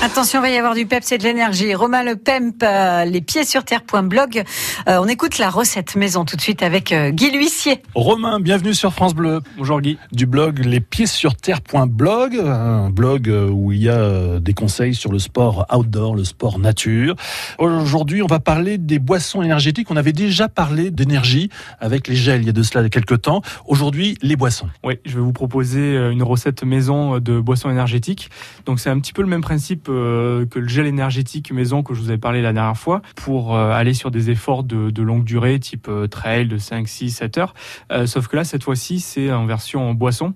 Attention, il va y avoir du peps et de l'énergie. Romain Le Pemp, euh, les pieds sur terre.blog. Euh, on écoute la recette maison tout de suite avec euh, Guy L'Huissier. Romain, bienvenue sur France Bleu. Bonjour Guy. Du blog les pieds sur terre.blog, un blog où il y a des conseils sur le sport outdoor, le sport nature. Aujourd'hui, on va parler des boissons énergétiques. On avait déjà parlé d'énergie avec les gels il y a de cela quelques temps. Aujourd'hui, les boissons. Oui, je vais vous proposer une recette maison de boissons énergétiques. Donc c'est un petit peu le même principe euh, que le gel énergétique maison que je vous avais parlé la dernière fois pour euh, aller sur des efforts de, longue durée type euh, trail de 5, 6, 7 heures. sauf que là, cette fois-ci, c'est en version boisson.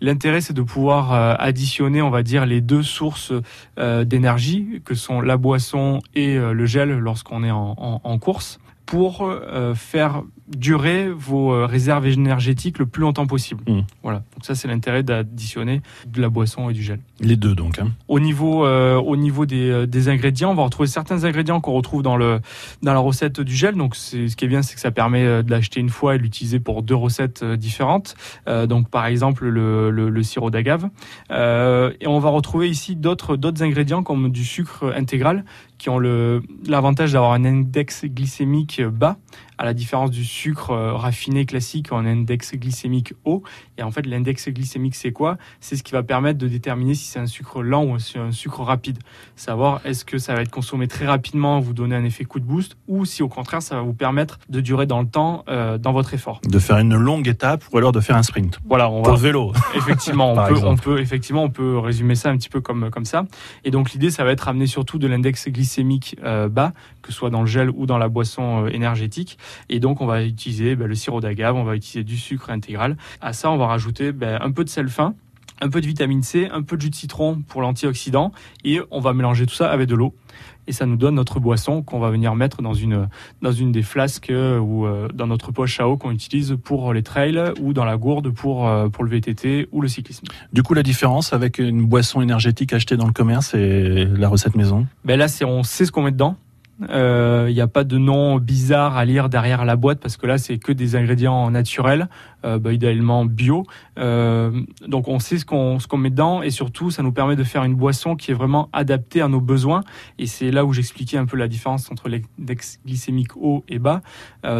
L'intérêt, c'est de pouvoir additionner, on va dire, les deux sources d'énergie que sont la boisson et le gel lorsqu'on est en course pour faire durer vos euh, réserves énergétiques le plus longtemps possible. Mmh. Voilà. Donc ça, c'est l'intérêt d'additionner de la boisson et du gel. Les deux, donc. Hein. Au niveau, euh, au niveau des, euh, des, ingrédients, on va retrouver certains ingrédients qu'on retrouve dans le dans la recette du gel. Donc, ce qui est bien, c'est que ça permet de l'acheter une fois et l'utiliser pour deux recettes différentes. Euh, donc, par exemple, le, le, le sirop d'agave. Euh, et on va retrouver ici d'autres d'autres ingrédients comme du sucre intégral qui ont l'avantage d'avoir un index glycémique bas, à la différence du sucre euh, raffiné classique en index glycémique haut. Et en fait, l'index glycémique, c'est quoi? C'est ce qui va permettre de déterminer si c'est un sucre lent ou si un sucre rapide. Savoir est-ce que ça va être consommé très rapidement, vous donner un effet coup de boost, ou si au contraire, ça va vous permettre de durer dans le temps euh, dans votre effort. De faire une longue étape ou alors de faire un sprint. Voilà, on Pour le vélo. Effectivement, on peut, on peut, effectivement, on peut résumer ça un petit peu comme comme ça. Et donc l'idée, ça va être amener surtout de l'index glycémique euh, bas, que ce soit dans le gel ou dans la boisson énergétique. Et donc on va utiliser ben, le sirop d'agave, on va utiliser du sucre intégral. À ça, on va rajouter ben, un peu de sel fin, un peu de vitamine C, un peu de jus de citron pour l'antioxydant et on va mélanger tout ça avec de l'eau et ça nous donne notre boisson qu'on va venir mettre dans une dans une des flasques euh, ou euh, dans notre poche à eau qu'on utilise pour les trails ou dans la gourde pour euh, pour le VTT ou le cyclisme. Du coup, la différence avec une boisson énergétique achetée dans le commerce et la recette maison? Ben là, on sait ce qu'on met dedans. Il euh, n'y a pas de nom bizarre à lire derrière la boîte parce que là c'est que des ingrédients naturels, euh, bah, idéalement bio. Euh, donc on sait ce qu'on met dedans et surtout ça nous permet de faire une boisson qui est vraiment adaptée à nos besoins. Et c'est là où j'expliquais un peu la différence entre l'index glycémique haut et bas.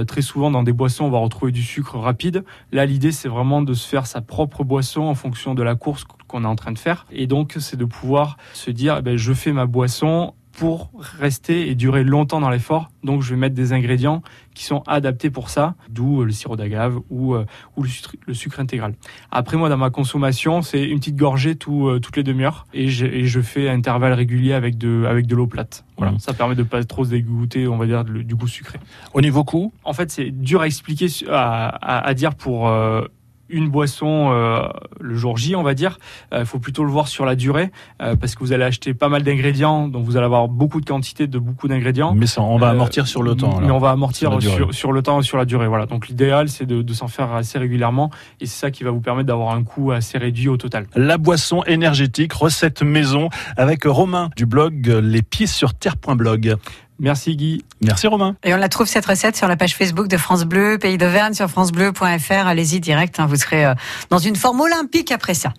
Très souvent dans des boissons on va retrouver du sucre rapide. Là l'idée c'est vraiment de se faire sa propre boisson en fonction de la course qu'on est en train de faire. Et donc c'est de pouvoir se dire eh ben, je fais ma boisson pour rester et durer longtemps dans l'effort. Donc je vais mettre des ingrédients qui sont adaptés pour ça, d'où euh, le sirop d'agave ou, euh, ou le, sucre, le, sucre, intégral. Après moi dans ma consommation, c'est une petite gorgée tout, euh, toutes les demi-heures et, et, je fais un intervalle régulier avec de, avec de l'eau plate. Voilà, mmh. ça permet de pas trop se dégoûter, on va dire, du goût sucré. Au niveau coût? En fait, c'est dur à expliquer, à, à, à dire pour une boisson euh, le jour J, on va dire. Il euh, faut plutôt le voir sur la durée euh, parce que vous allez acheter pas mal d'ingrédients, donc vous allez avoir beaucoup de quantité de beaucoup d'ingrédients. Mais ça, on va amortir sur le temps. Mais on va amortir sur, sur, le temps et sur la durée. Voilà. Donc l'idéal, c'est de, de s'en faire assez régulièrement et c'est ça qui va vous permettre d'avoir un coût assez réduit au total. La boisson énergétique, recette maison avec Romain du blog les pieds sur terre.blog. Merci Guy. Merci Romain. Et on la trouve cette recette sur la page Facebook de France Bleu, Pays d'Auvergne, sur francebleu.fr. Allez-y direct, hein, vous serez euh, dans une forme olympique après ça.